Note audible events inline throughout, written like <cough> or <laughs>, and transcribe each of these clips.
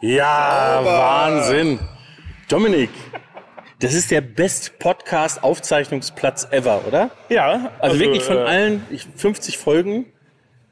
Ja, Wahnsinn. Dominik, das ist der Best Podcast Aufzeichnungsplatz ever, oder? Ja. Also, wirklich von äh, allen ich- 50 Folgen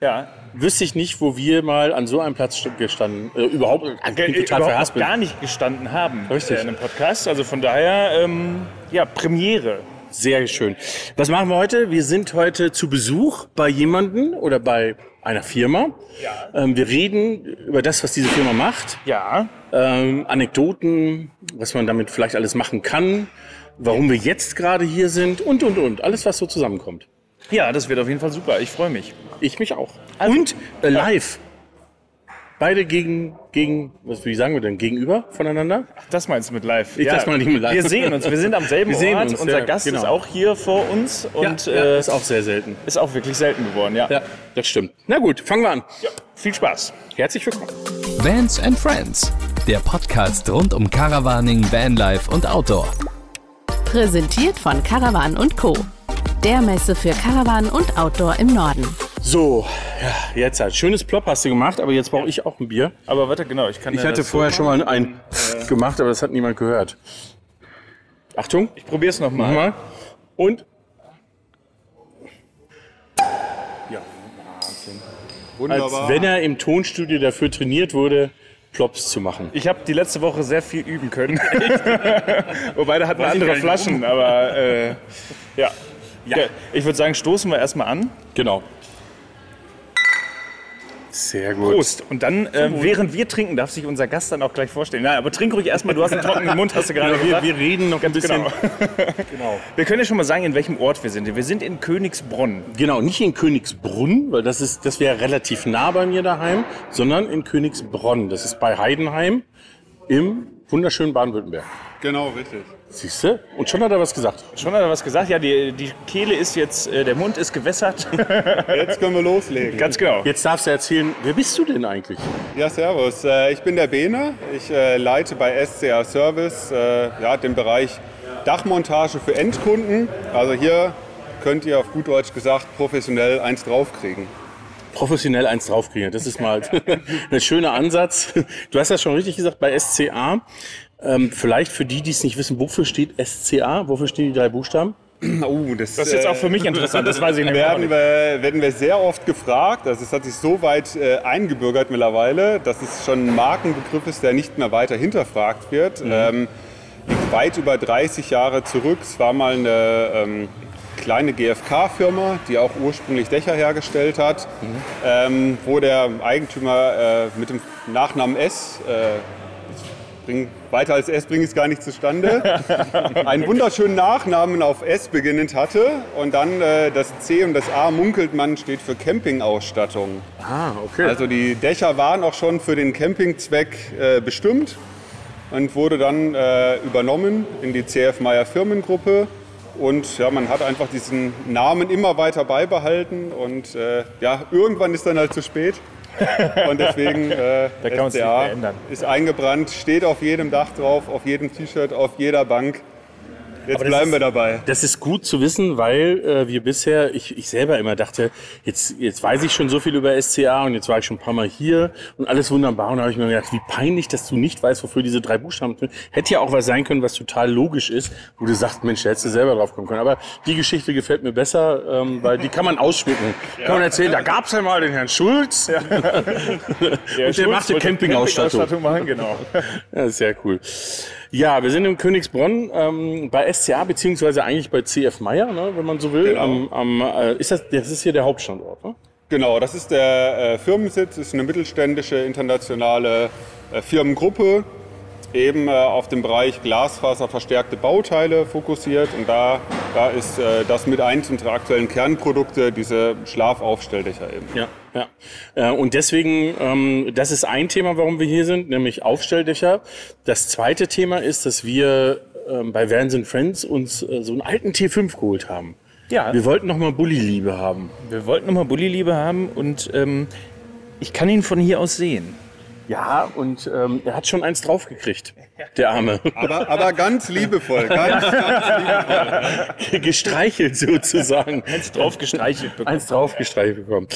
Ja. wüsste ich nicht, wo wir mal an so einem Platz gestanden, äh, überhaupt, ich bin Ge- total überhaupt gar nicht gestanden haben Richtig. äh, in einem Podcast. Also von daher, ähm, ja, Premiere. Sehr schön. Was machen wir heute? Wir sind heute zu Besuch bei jemandem oder bei einer Firma. Ja. Ähm, wir reden über das, was diese Firma macht. Ja. ähm, Anekdoten, was man damit vielleicht alles machen kann, warum wir jetzt gerade hier sind und, und, und. Alles, was so zusammenkommt. Ja, das wird auf jeden Fall super. Ich freue mich. Ich mich auch. Also- und äh, live. Beide gegen, gegen, was wie sagen wir denn, gegenüber voneinander? Das meinst du mit live? Ich das meine ich mit live. Wir sehen uns. Wir sind am <laughs> selben Wir sehen Ort. uns, Unser ja, Gast genau. ist auch hier vor uns und ja, äh, ist auch sehr selten. ist auch wirklich selten geworden. Ja. Ja, das stimmt. Na gut, fangen wir an. Viel Spaß. Herzlich willkommen. Vans and Friends, der Podcast rund um Caravaning, Vanlife und Outdoor. Präsentiert von Caravan und Co. Der Messe für Caravan und Outdoor im Norden. So, ja, jetzt halt. Schönes Plop hast du gemacht, aber jetzt brauche ich auch ein Bier. Aber warte, genau. Ich kann Ich ja hatte das vorher so schon mal ein gemacht, aber das hat niemand gehört. Achtung. Ich probier's nochmal. Nochmal. Und. Ja, Wahnsinn. Wunderbar. Als wenn er im Tonstudio dafür trainiert wurde, Plops zu machen. Ich habe die letzte Woche sehr viel üben können. <laughs> Wobei, da hatten wir andere Flaschen, aber äh, ja. ja. Ich würde sagen, stoßen wir erstmal an. Genau. Sehr gut. Prost. Und dann, äh, während wir trinken, darf sich unser Gast dann auch gleich vorstellen. Nein, aber trink ruhig erstmal, du hast einen trockenen <laughs> Mund, hast du gerade Ja, wir, gesagt. wir reden noch ein bisschen. Genau. <laughs> Genau. Wir können ja schon mal sagen, in welchem Ort wir sind. Wir sind in Königsbronn. Genau, nicht in Königsbrunn, weil das ist, das wäre relativ nah bei mir daheim, sondern in Königsbronn. Das ist bei Heidenheim im wunderschönen Baden-Württemberg. Genau, richtig. Siehst du? Und schon hat er was gesagt. Schon hat er was gesagt. Ja, die, die Kehle ist jetzt, äh, der Mund ist gewässert. <laughs> Jetzt können wir loslegen. Ganz genau. Jetzt darfst du erzählen, wer bist du denn eigentlich? Ja, servus. Äh, Ich bin der Bene. Ich äh, leite bei SCA Service äh, ja, den Bereich Dachmontage für Endkunden. Also hier könnt ihr auf gut Deutsch gesagt professionell eins draufkriegen. professionell eins draufkriegen. Das ist mal <laughs> ein schöner Ansatz. Du hast das schon richtig gesagt bei SCA. Ähm, vielleicht für die, die es nicht wissen, wofür steht SCA? Wofür stehen die drei Buchstaben? Oh, das, Das ist jetzt auch für mich interessant, das weiß ich <laughs> auch werden nicht. wir, werden wir sehr oft gefragt. Also es hat sich so weit äh, eingebürgert mittlerweile, dass es schon ein Markenbegriff ist, der nicht mehr weiter hinterfragt wird. Ähm, liegt weit über 30 Jahre zurück. Es war mal eine ähm, kleine GfK-Firma, die auch ursprünglich Dächer hergestellt hat, ähm, wo der Eigentümer äh, mit dem Nachnamen S äh, bring, weiter als S bringe ich es gar nicht zustande. <laughs> einen wunderschönen Nachnamen auf S beginnend hatte und dann äh, das C und das A munkelt man steht für Campingausstattung. Ah, okay. Also die Dächer waren auch schon für den Campingzweck äh, bestimmt und wurde dann äh, übernommen in die CF Meyer Firmengruppe. Und ja, man hat einfach diesen Namen immer weiter beibehalten und äh, ja, irgendwann ist dann halt zu spät. Und deswegen äh, Da kann nicht ist eingebrannt, steht auf jedem Dach drauf, auf jedem T-Shirt, auf jeder Bank. Jetzt bleiben ist- wir dabei. Das ist gut zu wissen, weil äh, wir bisher, ich, ich selber immer dachte, jetzt, jetzt weiß ich schon so viel über SCA und jetzt war ich schon ein paar Mal hier und alles wunderbar. Und da habe ich mir gedacht, wie peinlich, dass du nicht weißt, wofür diese drei Buchstaben sind. Hätte ja auch was sein können, was total logisch ist, wo du sagst, Mensch, da hättest du selber drauf kommen können. Aber die Geschichte gefällt mir besser, ähm, weil die kann man ausschmücken. Kann man erzählen, da gab es ja mal den Herrn Schulz. <laughs> und der machte Campingausstattung. Campingausstattung machen, genau. <laughs> Ja, ist sehr cool. Ja, wir sind in Königsbronn ähm, bei SCA, beziehungsweise eigentlich bei CF Meyer, ne, wenn man so will. Genau. Am, am, äh, ist das, das ist hier der Hauptstandort, ne? Genau, das ist der äh, Firmensitz, ist eine mittelständische internationale äh, Firmengruppe, eben äh, auf dem Bereich glasfaserverstärkte Bauteile fokussiert. Und da, da ist äh, das mit eins unserer aktuellen Kernprodukte, diese Schlafaufstelldächer eben. Ja, ja. Äh, und deswegen, ähm, das ist ein Thema, warum wir hier sind, nämlich Aufstelldächer. Das zweite Thema ist, dass wir ähm, bei Vans and Friends uns äh, so einen alten T5 geholt haben. Ja, Wir wollten noch mal Bulli-Liebe haben. wir wollten nochmal Bulli-Liebe haben und ähm, ich kann ihn von hier aus sehen. Ja, und ähm, er hat schon eins draufgekriegt, der Arme. Aber, aber ganz liebevoll. Ganz, ganz liebevoll. Gestreichelt sozusagen. Eins drauf gestreichelt bekommen. Eins draufgestreichelt bekommen.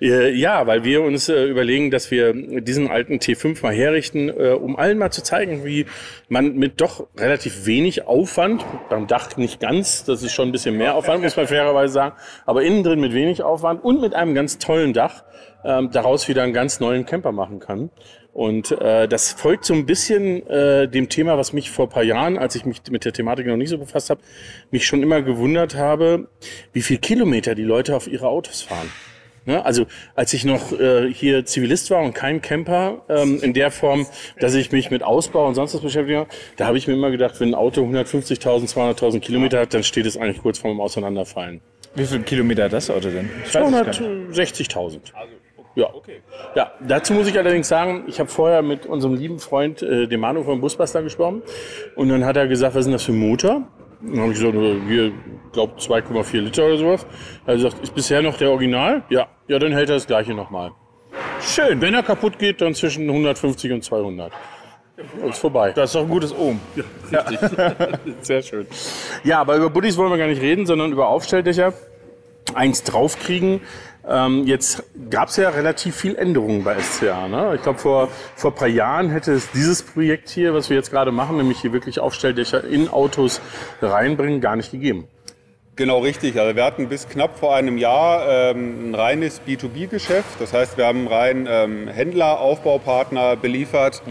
Äh, ja, weil wir uns äh, überlegen, dass wir diesen alten T5 mal herrichten, äh, um allen mal zu zeigen, wie man mit doch relativ wenig Aufwand, beim Dach nicht ganz, das ist schon ein bisschen mehr Aufwand, muss man fairerweise sagen, aber innen drin mit wenig Aufwand und mit einem ganz tollen Dach ähm, daraus wieder einen ganz neuen Camper machen kann. Und äh, das folgt so ein bisschen äh, dem Thema, was mich vor paar Jahren, als ich mich mit der Thematik noch nicht so befasst habe, mich schon immer gewundert habe, wie viel Kilometer die Leute auf ihre Autos fahren. Ne? Also als ich noch äh, hier Zivilist war und kein Camper ähm, in der Form, dass ich mich mit Ausbau und sonst was beschäftige, da habe ich mir immer gedacht, wenn ein Auto 150.000, 200.000 Kilometer hat, dann steht es eigentlich kurz vorm Auseinanderfallen. Wie viele Kilometer hat das Auto denn? Ich weiß es gar nicht. 260.000. Ja. ja, dazu muss ich allerdings sagen, ich habe vorher mit unserem lieben Freund, äh, dem Manu vom Busbuster gesprochen. Und dann hat er gesagt, was ist denn das für ein Motor? Dann habe ich gesagt, wir glaube 2,4 Liter oder sowas. Er hat gesagt, ist bisher noch der Original? Ja. Ja, dann hält er das gleiche nochmal. Schön. Wenn er kaputt geht, dann zwischen 150 und 200. Ist vorbei. Das ist doch ein gutes Ohm. Richtig. <laughs> Sehr schön. Ja, aber über Buddies wollen wir gar nicht reden, sondern über Aufstelldächer. Eins draufkriegen. Ähm, jetzt gab es ja relativ viel Änderungen bei SCA. Ne? Ich glaube, vor, vor ein paar Jahren hätte es dieses Projekt hier, was wir jetzt gerade machen, nämlich hier wirklich Aufstelldächer in Autos reinbringen, gar nicht gegeben. Genau richtig. Also wir hatten bis knapp vor einem Jahr ähm, ein reines B2B-Geschäft. Das heißt, wir haben rein ähm, Händler, Aufbaupartner beliefert,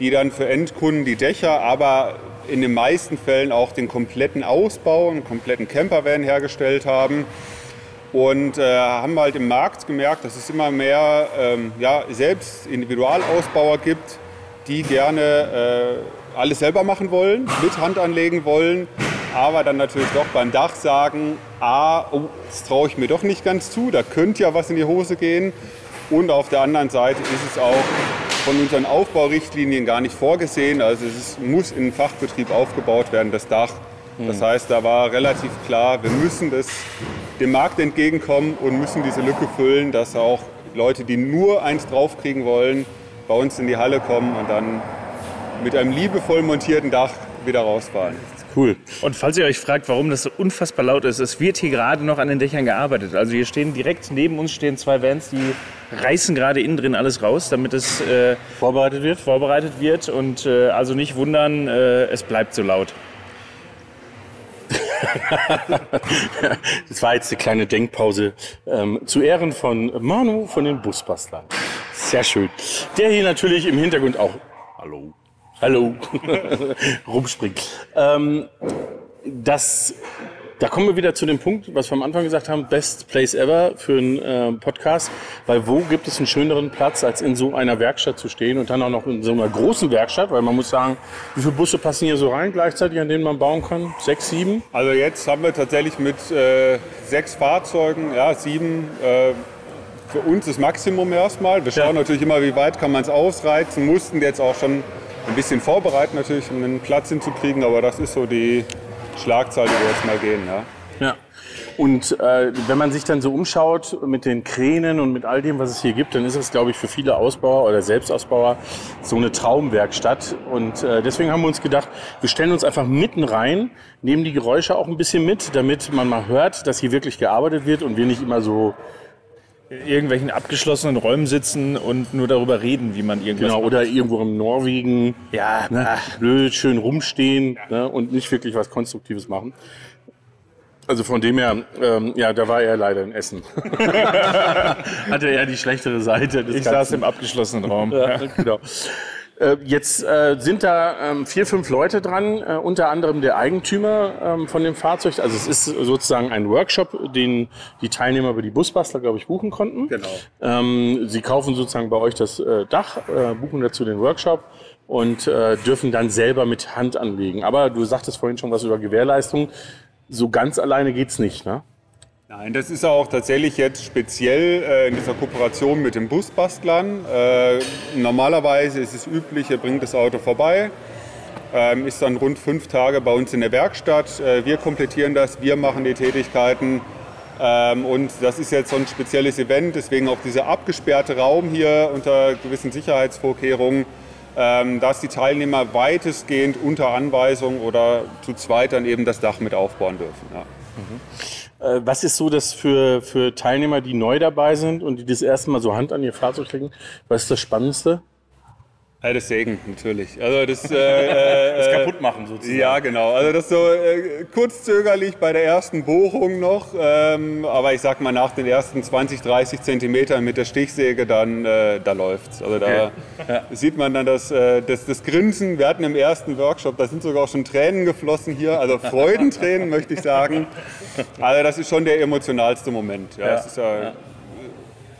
die dann für Endkunden die Dächer, aber in den meisten Fällen auch den kompletten Ausbau, einen kompletten Campervan hergestellt haben. Und äh, haben halt im Markt gemerkt, dass es immer mehr ähm, ja, selbst Individualausbauer gibt, die gerne äh, alles selber machen wollen, mit Hand anlegen wollen, aber dann natürlich doch beim Dach sagen, ah, oh, das traue ich mir doch nicht ganz zu, da könnte ja was in die Hose gehen. Und auf der anderen Seite ist es auch von unseren Aufbaurichtlinien gar nicht vorgesehen. Also es ist, muss in Fachbetrieb aufgebaut werden, das Dach. Das heißt, da war relativ klar, wir müssen das dem Markt entgegenkommen und müssen diese Lücke füllen, dass auch Leute, die nur eins draufkriegen wollen, bei uns in die Halle kommen und dann mit einem liebevoll montierten Dach wieder rausfahren. Cool. Und falls ihr euch fragt, warum das so unfassbar laut ist, es wird hier gerade noch an den Dächern gearbeitet. Also hier stehen direkt neben uns stehen zwei Vans, die reißen gerade innen drin alles raus, damit es äh, Vorbereitet wird? vorbereitet wird. Und äh, also nicht wundern, äh, es bleibt so laut. <laughs> Das war jetzt eine kleine Denkpause ähm, zu Ehren von Manu von den Busbastlern. Sehr schön. Der hier natürlich im Hintergrund auch. Hallo. Hallo. <laughs> rumspringt. Ähm, das, da kommen wir wieder zu dem Punkt, was wir am Anfang gesagt haben, Best Place Ever für einen äh, Podcast. Weil wo gibt es einen schöneren Platz, als in so einer Werkstatt zu stehen und dann auch noch in so einer großen Werkstatt, weil man muss sagen, wie viele Busse passen hier so rein gleichzeitig, an denen man bauen kann? Sechs, sieben? Also jetzt haben wir tatsächlich mit äh, sechs Fahrzeugen, ja, sieben, äh, für uns das Maximum erstmal. Wir schauen Ja. natürlich immer, wie weit kann man es ausreizen, mussten jetzt auch schon ein bisschen vorbereiten natürlich, um einen Platz hinzukriegen, aber das ist so die Schlagzahl, die wir jetzt mal gehen. Ja. Ja. Und äh, wenn man sich dann so umschaut mit den Kränen und mit all dem, was es hier gibt, dann ist es, glaube ich, für viele Ausbauer oder Selbstausbauer so eine Traumwerkstatt. Und äh, deswegen haben wir uns gedacht, wir stellen uns einfach mitten rein, nehmen die Geräusche auch ein bisschen mit, damit man mal hört, dass hier wirklich gearbeitet wird und wir nicht immer so, irgendwelchen abgeschlossenen Räumen sitzen und nur darüber reden, wie man irgendwas genau, oder irgendwo in Norwegen Ja, ne, ach. blöd schön rumstehen ne, und nicht wirklich was Konstruktives machen. Also von dem her, ähm, ja, da war er leider in Essen. <laughs> Hatte er die schlechtere Seite Ich Ganzen. saß im abgeschlossenen Raum. Ja, genau. Äh, Jetzt äh, sind da ähm, vier, fünf Leute dran, äh, unter anderem der Eigentümer ähm, von dem Fahrzeug. Also es ist sozusagen ein Workshop, den die Teilnehmer über die Busbastler, glaube ich, buchen konnten. Genau. Ähm, sie kaufen sozusagen bei euch das äh, Dach, äh, buchen dazu den Workshop und äh, dürfen dann selber mit Hand anlegen. Aber du sagtest vorhin schon was über Gewährleistung. So ganz alleine geht's nicht, ne? Nein, das ist auch tatsächlich jetzt speziell äh, in dieser Kooperation mit den Busbastlern. Äh, normalerweise ist es üblich, er bringt das Auto vorbei, ähm, ist dann rund fünf Tage bei uns in der Werkstatt. Äh, wir komplettieren das, wir machen die Tätigkeiten. Ähm, und das ist jetzt so ein spezielles Event, deswegen auch dieser abgesperrte Raum hier unter gewissen Sicherheitsvorkehrungen, ähm, dass die Teilnehmer weitestgehend unter Anweisung oder zu zweit dann eben das Dach mit aufbauen dürfen. Ja. Äh, Was ist so das für, für Teilnehmer, die neu dabei sind und die das erste Mal so Hand an ihr Fahrzeug legen? Was ist das Spannendste? Ja, das Segen, natürlich. Also das, äh, äh, Das kaputt machen sozusagen. Ja, genau. Also das so äh, kurz zögerlich bei der ersten Bohrung noch, ähm, aber ich sag mal nach den ersten 20, 30 Zentimetern mit der Stichsäge, dann äh, da läuft's. Also da sieht man dann das, äh, das, das Grinsen. Wir hatten im ersten Workshop, da sind sogar auch schon Tränen geflossen hier, also Freudentränen <laughs> möchte ich sagen. Also das ist schon der emotionalste Moment. Ja, Es ist ja,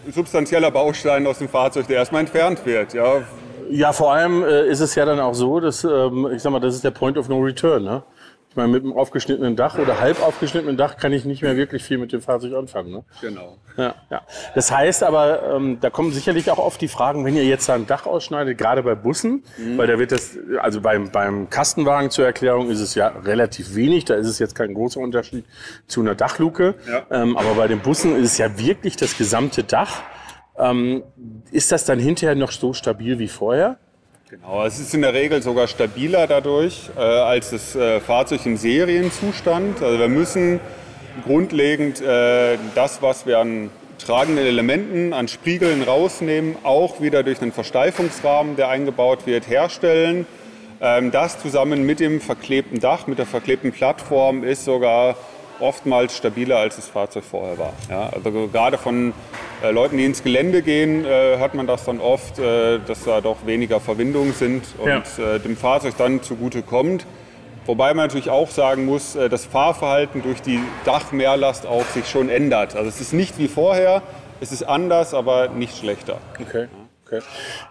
ein substanzieller Baustein aus dem Fahrzeug, der erstmal entfernt wird. Ja, Ja, vor allem äh, ist es ja dann auch so, dass, ähm, ich sag mal, das ist der Point of No Return. Ne? Ich meine, mit einem aufgeschnittenen Dach oder halb aufgeschnittenen Dach kann ich nicht mehr wirklich viel mit dem Fahrzeug anfangen. Ne? genau. Ja, ja. Das heißt aber, ähm, da kommen sicherlich auch oft die Fragen, wenn ihr jetzt da ein Dach ausschneidet, gerade bei Bussen, weil da wird das, also beim, beim Kastenwagen zur Erklärung ist es ja relativ wenig, da ist es jetzt kein großer Unterschied zu einer Dachluke. Ja. Ähm, aber bei den Bussen ist es ja wirklich das gesamte Dach. Ähm, ist das dann hinterher noch so stabil wie vorher? Genau, es ist in der Regel sogar stabiler dadurch äh, als das äh, Fahrzeug im Serienzustand. Also wir müssen grundlegend äh, das, was wir an tragenden Elementen, an Spiegeln rausnehmen, auch wieder durch einen Versteifungsrahmen, der eingebaut wird, herstellen. Ähm, das zusammen mit dem verklebten Dach, mit der verklebten Plattform ist sogar oftmals stabiler, als das Fahrzeug vorher war. Ja, also gerade von äh, Leuten, die ins Gelände gehen, äh, hört man das dann oft, äh, dass da doch weniger Verwindungen sind und Ja. äh, dem Fahrzeug dann zugute kommt. Wobei man natürlich auch sagen muss, äh, das Fahrverhalten durch die Dachmehrlast auch sich schon ändert. Also es ist nicht wie vorher, es ist anders, aber nicht schlechter. Okay. Okay.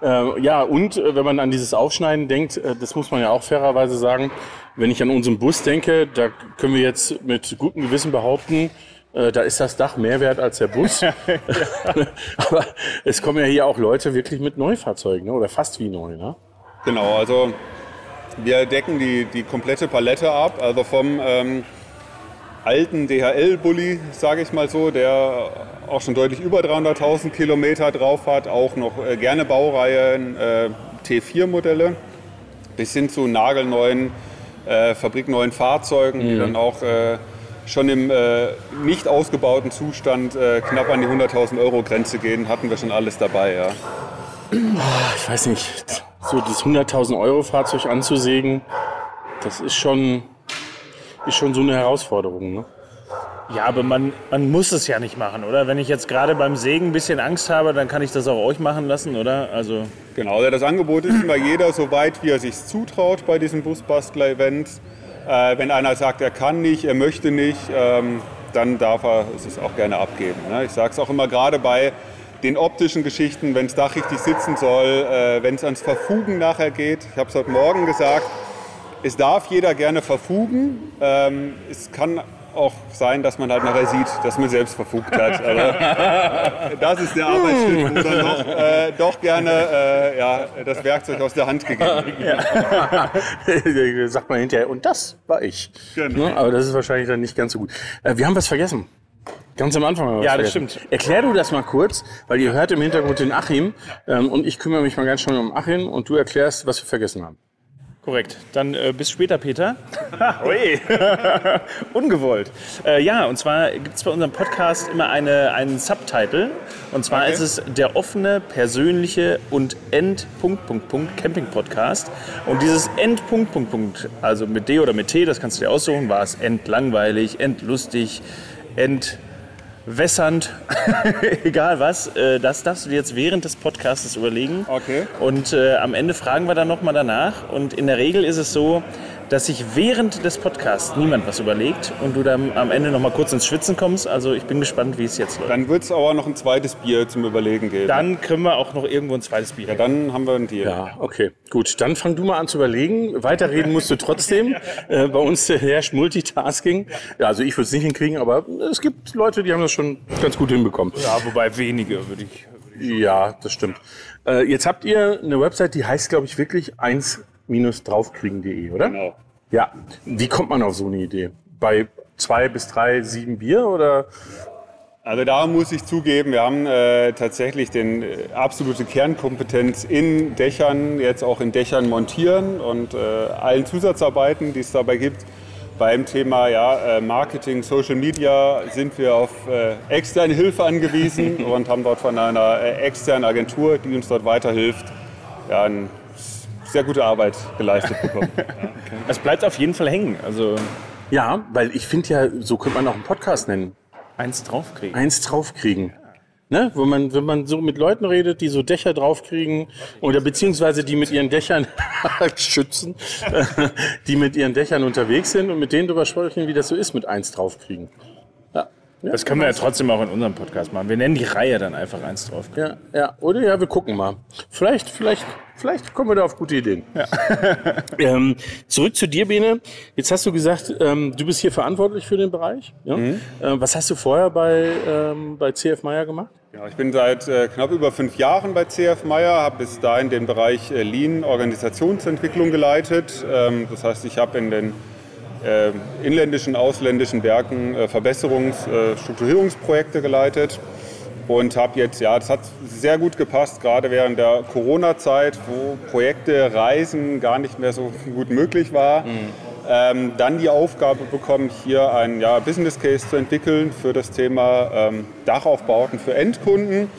Äh, ja, und äh, wenn man an dieses Aufschneiden denkt, äh, das muss man ja auch fairerweise sagen, wenn ich an unseren Bus denke, da können wir jetzt mit gutem Gewissen behaupten, äh, da ist das Dach mehr wert als der Bus. <laughs> <laughs> Aber es kommen ja hier auch Leute wirklich mit Neufahrzeugen ne? oder fast wie neu. Ne? Genau, also wir decken die, die komplette Palette ab, also vom ähm, alten DHL-Bully, sage ich mal so, der auch schon deutlich über 300.000 Kilometer drauf hat, auch noch äh, gerne Baureihen äh, T4-Modelle, bis hin zu nagelneuen, äh, fabrikneuen Fahrzeugen, die dann auch äh, schon im äh, nicht ausgebauten Zustand äh, knapp an die 100.000 Euro Grenze gehen, hatten wir schon alles dabei. Ja. Ich weiß nicht, so das 100.000 Euro Fahrzeug anzusägen, das ist schon, ist schon so eine Herausforderung. Ne? Ja, aber man, man muss es ja nicht machen, oder? Wenn ich jetzt gerade beim Sägen ein bisschen Angst habe, dann kann ich das auch euch machen lassen, oder? Also Genau, das Angebot ist immer jeder so weit, wie er sich zutraut bei diesen Busbastler-Events. Äh, wenn einer sagt, er kann nicht, er möchte nicht, ähm, dann darf er es auch gerne abgeben. Ne? Ich sage es auch immer gerade bei den optischen Geschichten, wenn das Dach richtig sitzen soll, äh, wenn es ans Verfugen nachher geht. Ich habe es heute Morgen gesagt, es darf jeder gerne verfugen. Ähm, es kann auch sein, dass man halt nachher sieht, dass man selbst verfugt hat. Also, <laughs> das ist der Arbeitsschritt, wo dann doch, äh, doch gerne äh, ja, das Werkzeug aus der Hand gegeben wird. <laughs> Sagt man hinterher, und das war ich. Genau. Ne? Aber das ist wahrscheinlich dann nicht ganz so gut. Äh, wir haben was vergessen. Ganz am Anfang. haben wir was Ja, das vergessen. stimmt. Erklär du das mal kurz, weil ihr hört im Hintergrund den Achim ähm, und ich kümmere mich mal ganz schnell um Achim und du erklärst, was wir vergessen haben. Korrekt. Dann äh, bis später, Peter. <laughs> Ui. <laughs> Ungewollt. Äh, ja, und zwar gibt es bei unserem Podcast immer eine, einen Subtitle. Und zwar Okay. ist es der offene, persönliche und End Punkt, Punkt, Punkt Camping Podcast. Und dieses End Punkt, Punkt, Punkt, also mit D oder mit T, das kannst du dir aussuchen, war es endlangweilig, endlustig, entwässernd, <laughs> egal was. Äh, das darfst du dir jetzt während des Podcasts überlegen. Okay. Und äh, am Ende fragen wir dann nochmal danach. Und in der Regel ist es so, dass sich während des Podcasts niemand was überlegt und du dann am Ende nochmal kurz ins Schwitzen kommst. Also ich bin gespannt, wie es jetzt läuft. Dann wird es aber noch ein zweites Bier zum Überlegen geben. Dann können wir auch noch irgendwo ein zweites Bier. ja, dann haben wir ein Deal. Ja, okay, gut. Dann fang du mal an zu überlegen. Weiterreden musst du trotzdem. <laughs> Äh, bei uns herrscht Multitasking. Ja, also ich würde es nicht hinkriegen, aber es gibt Leute, die haben das schon ganz gut hinbekommen. Ja, wobei wenige, würde ich. Ja, das stimmt. Äh, jetzt habt ihr eine Website, die heißt, glaube ich, wirklich 1-draufkriegen.de, oder? Genau. Ja. Wie kommt man auf so eine Idee? Bei zwei bis drei, sieben Bier oder? Also da muss ich zugeben, wir haben äh, tatsächlich den äh, absolute Kernkompetenz in Dächern, jetzt auch in Dächern montieren und äh, allen Zusatzarbeiten, die es dabei gibt. Beim Thema ja, äh, Marketing, Social Media sind wir auf äh, externe Hilfe angewiesen <laughs> und haben dort von einer äh, externen Agentur, die uns dort weiterhilft, ja, eine sehr gute Arbeit geleistet bekommen. <laughs> Es bleibt auf jeden Fall hängen. Also Ja, weil ich finde ja, so könnte man auch einen Podcast nennen. eins draufkriegen. Eins draufkriegen. Ne? Wenn, man, wenn man so mit Leuten redet, die so Dächer draufkriegen oder beziehungsweise die mit ihren Dächern <laughs> schützen, <laughs> die mit ihren Dächern unterwegs sind und mit denen drüber sprechen, wie das so ist mit eins draufkriegen. Ja. Ja, Das können wir ja trotzdem auch in unserem Podcast machen. Wir nennen die Reihe dann einfach eins draufkriegen. Ja, ja, oder ja, wir gucken mal. Vielleicht, vielleicht, vielleicht kommen wir da auf gute Ideen. <laughs> ähm, zurück zu dir, Bene. Jetzt hast du gesagt, ähm, du bist hier verantwortlich für den Bereich. Ja? Ähm, was hast du vorher bei, ähm, bei CF Meyer gemacht? Ja, ich bin seit äh, knapp über fünf Jahren bei CF Meyer, habe bis dahin den Bereich äh, Lean Organisationsentwicklung geleitet. Ähm, das heißt, ich habe in den inländischen, ausländischen Werken äh, Verbesserungs-, äh, Strukturierungsprojekte geleitet und habe jetzt, ja, das hat sehr gut gepasst, gerade während der Corona-Zeit, wo Projekte, Reisen gar nicht mehr so <laughs> gut möglich war. Ähm, dann die Aufgabe bekommen, hier einen ja, Business Case zu entwickeln für das Thema ähm, Dachaufbauten für Endkunden.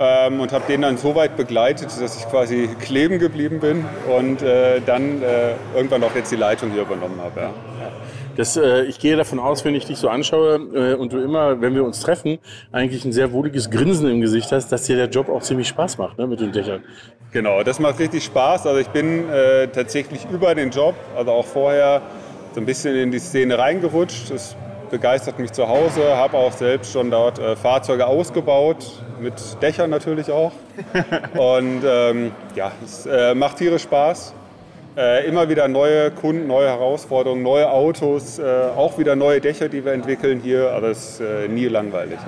Ähm, und habe den dann so weit begleitet, dass ich quasi kleben geblieben bin und äh, dann äh, irgendwann auch jetzt die Leitung hier übernommen habe. Ja. Das, äh, ich gehe davon aus, wenn ich dich so anschaue äh, und du immer, wenn wir uns treffen, eigentlich ein sehr wohliges Grinsen im Gesicht hast, dass dir der Job auch ziemlich Spaß macht ne, mit den Dächern. Genau, das macht richtig Spaß. Also ich bin äh, tatsächlich über den Job, also auch vorher so ein bisschen in die Szene reingerutscht. Das begeistert mich zu Hause, habe auch selbst schon dort äh, Fahrzeuge ausgebaut, mit Dächern natürlich auch. <laughs> Und ähm, ja, es äh, macht tierisch Spaß. Äh, immer wieder neue Kunden, neue Herausforderungen, neue Autos, äh, auch wieder neue Dächer, die wir entwickeln hier. Aber es ist äh, nie langweilig.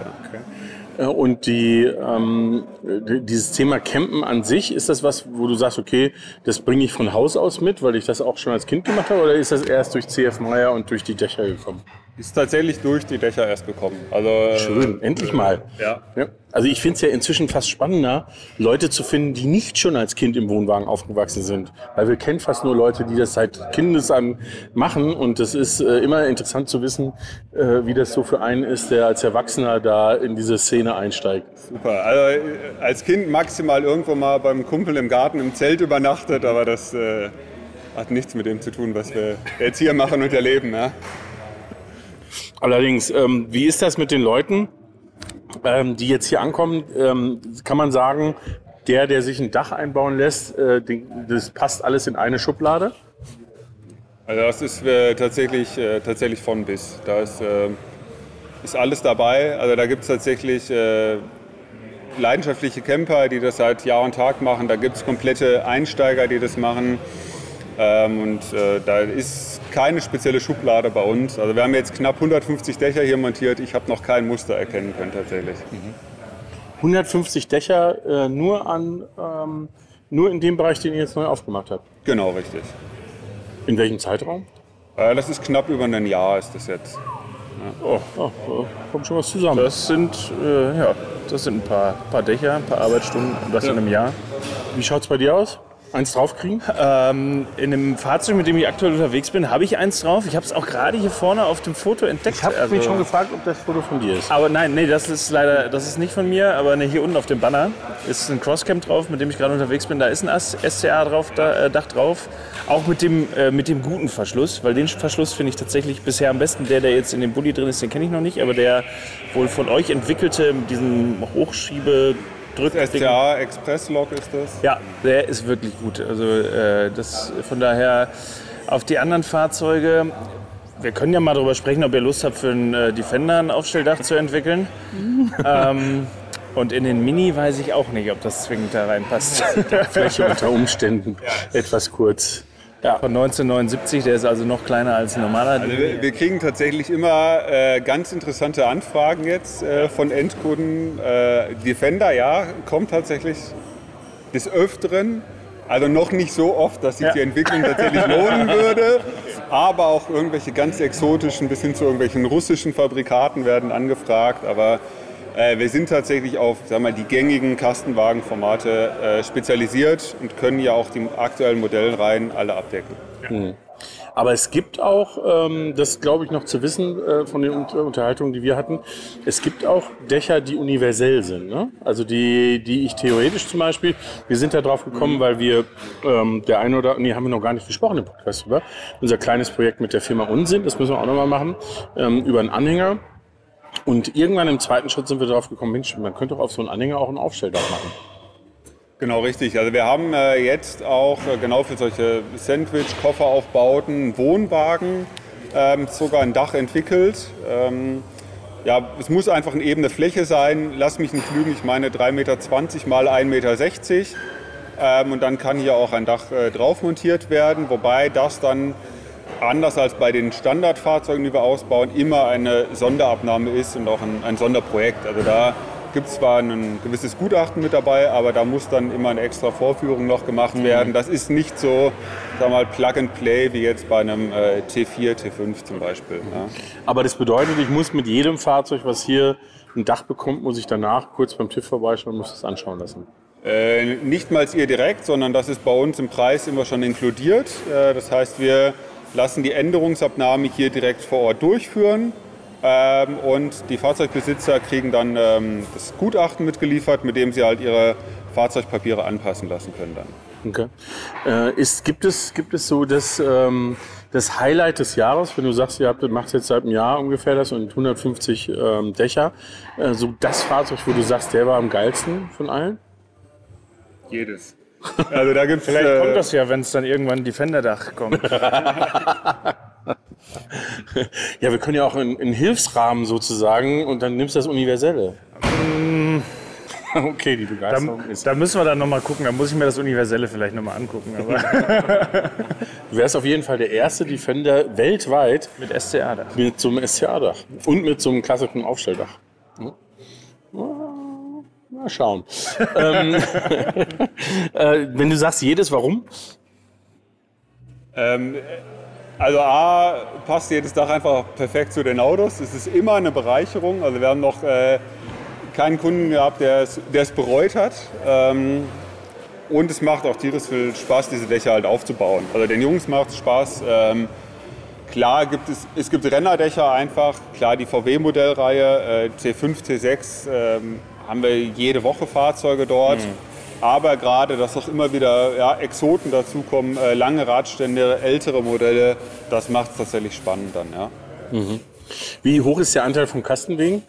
Ja. Äh, Und die, ähm, die- dieses Thema Campen an sich, ist das was, wo du sagst, okay, das bringe ich von Haus aus mit, weil ich das auch schon als Kind gemacht habe, oder ist das erst durch CF Meyer und durch die Dächer gekommen? Ist tatsächlich durch die Dächer erst gekommen. Also, äh, Schön, endlich mal. Ja. Ja. Also ich finde es ja inzwischen fast spannender, Leute zu finden, die nicht schon als Kind im Wohnwagen aufgewachsen sind. Weil wir kennen fast nur Leute, die das seit Kindes an machen. Und es ist äh, immer interessant zu wissen, äh, wie das so für einen ist, der als Erwachsener da in diese Szene einsteigt. Super. Also äh, als Kind maximal irgendwo mal beim Kumpel im Garten im Zelt übernachtet, aber das äh, hat nichts mit dem zu tun, was wir jetzt hier machen und erleben. Ja? Allerdings, ähm, wie ist das mit den Leuten, ähm, die jetzt hier ankommen? Ähm, kann man sagen, der, der sich ein Dach einbauen lässt, äh, den, das passt alles in eine Schublade? Also das ist äh, tatsächlich, äh, tatsächlich von bis. Da ist, äh, ist alles dabei. Also da gibt es tatsächlich äh, leidenschaftliche Camper, die das seit Jahr und Tag machen. Da gibt es komplette Einsteiger, die das machen. Ähm, und äh, da ist keine spezielle Schublade bei uns. Also wir haben jetzt knapp 150 Dächer hier montiert. Ich habe noch kein Muster erkennen können tatsächlich. 150 Dächer äh, nur an ähm, nur in dem Bereich, den ihr jetzt neu aufgemacht habt. Genau, richtig. In welchem Zeitraum? Äh, das ist knapp über ein Jahr ist das jetzt. Oh, oh, oh, kommt schon was zusammen. Das sind, äh, ja, das sind ein paar, paar Dächer, ein paar Arbeitsstunden und das in einem Jahr. Wie schaut's bei dir aus? Eins draufkriegen? Ähm, in dem Fahrzeug, mit dem ich aktuell unterwegs bin, habe ich eins drauf. Ich habe es auch gerade hier vorne auf dem Foto entdeckt. Ich habe Also- mich schon gefragt, ob das Foto von dir ist. Aber nein, nee, das ist leider, das ist nicht von mir, aber ne, hier unten auf dem Banner ist ein Crosscam drauf, mit dem ich gerade unterwegs bin. Da ist ein SCA drauf, da, äh, Dach drauf. Auch mit dem, äh, mit dem guten Verschluss, weil den Verschluss finde ich tatsächlich bisher am besten. Der, der jetzt in dem Bulli drin ist, den kenne ich noch nicht, aber der wohl von euch entwickelte, mit diesem Hochschiebe SCA Express Log ist das. ja, der ist wirklich gut. Also äh, das von daher auf die anderen Fahrzeuge. Wir können ja mal darüber sprechen, ob ihr Lust habt, für einen äh, Defender ein Aufstelldach zu entwickeln. <laughs> ähm, und in den Mini weiß ich auch nicht, ob das zwingend da reinpasst. Fläche unter <laughs> Umständen etwas kurz. Ja. Von 1979, der ist also noch kleiner als ein normaler. Also wir wir kriegen tatsächlich immer äh, ganz interessante Anfragen jetzt äh, von Endkunden. Äh, Defender, ja, kommt tatsächlich des Öfteren. Also noch nicht so oft, dass sich Ja. die Entwicklung tatsächlich <laughs> lohnen würde. aber auch irgendwelche ganz exotischen bis hin zu irgendwelchen russischen Fabrikaten werden angefragt. Aber äh, wir sind tatsächlich auf sagen wir, mal, die gängigen Kastenwagenformate äh, spezialisiert und können ja auch die aktuellen Modellreihen alle abdecken. Mhm. Aber es gibt auch, ähm, das glaube ich noch zu wissen äh, von den Unter Unterhaltungen, die wir hatten, es gibt auch Dächer, die universell sind. Ne? Also die, die ich theoretisch zum Beispiel, wir sind da drauf gekommen, weil wir ähm, der eine oder, nee, haben wir noch gar nicht gesprochen im Podcast über, unser kleines Projekt mit der Firma Unsinn, das müssen wir auch nochmal machen, ähm, über einen Anhänger. Und irgendwann im zweiten Schritt sind wir drauf gekommen, Mensch, man könnte doch auf so einen Anhänger auch ein Aufstelldach machen. Genau, richtig. Also wir haben äh, jetzt auch äh, genau für solche Sandwich-Kofferaufbauten einen Wohnwagen, ähm, sogar ein Dach entwickelt. Ähm, ja, es muss einfach eine ebene Fläche sein. Lass mich nicht lügen, ich meine 3,20 Meter mal 1,60 Meter. Ähm, und dann kann hier auch ein Dach äh, drauf montiert werden, wobei das dann anders als bei den Standardfahrzeugen, die wir ausbauen, immer eine Sonderabnahme ist und auch ein, ein Sonderprojekt. Also da gibt es zwar ein gewisses Gutachten mit dabei, aber da muss dann immer eine extra Vorführung noch gemacht mhm. werden. Das ist nicht so, sag mal, Plug and Play wie jetzt bei einem äh, T4, T5 zum Beispiel. Ja. Aber das bedeutet, ich muss mit jedem Fahrzeug, was hier ein Dach bekommt, muss ich danach kurz beim TÜV vorbeischauen und muss das anschauen lassen. Äh, nicht mal ihr direkt, sondern das ist bei uns im Preis immer schon inkludiert. Äh, das heißt, wir lassen die Änderungsabnahme hier direkt vor Ort durchführen ähm, und die Fahrzeugbesitzer kriegen dann ähm, das Gutachten mitgeliefert, mit dem sie halt ihre Fahrzeugpapiere anpassen lassen können dann. Okay. Äh, ist, gibt, es, gibt es so das, ähm, das Highlight des Jahres, wenn du sagst, ihr habt, macht jetzt seit einem Jahr ungefähr das und 150 ähm, Dächer, äh, so das Fahrzeug, wo du sagst, der war am geilsten von allen? Jedes. Also da gibt's, Vielleicht äh, kommt das ja, wenn es dann irgendwann Defender-Dach kommt. <laughs> ja, wir können ja auch einen Hilfsrahmen sozusagen und dann nimmst du das Universelle. Mm. <laughs> Okay, die Begeisterung da, ist. Da müssen wir dann nochmal gucken. Da muss ich mir das Universelle vielleicht nochmal angucken. <laughs> Du wärst auf jeden Fall der erste Defender weltweit mit SCA-Dach. Mit so einem SCA-Dach. Und mit so einem klassischen Aufstelldach. Hm? Mal schauen. ähm, <laughs> äh, wenn du sagst jedes, warum? Ähm, also A, passt jedes Dach einfach perfekt zu den Autos. Es ist immer eine Bereicherung. Also wir haben noch äh, keinen Kunden gehabt, der es, bereut hat. Ähm, und es macht auch tierisch viel Spaß, diese Dächer halt aufzubauen. Also den Jungs macht es Spaß. Ähm, klar gibt es, es gibt Rennerdächer einfach. Klar, die VW-Modellreihe, äh, T5, T6, ähm, haben wir jede Woche Fahrzeuge dort. Mhm. Aber gerade, dass auch immer wieder ja, Exoten dazukommen, äh, lange Radstände, ältere Modelle, das macht es tatsächlich spannend dann. Ja. Mhm. Wie hoch ist der Anteil von Kastenwegen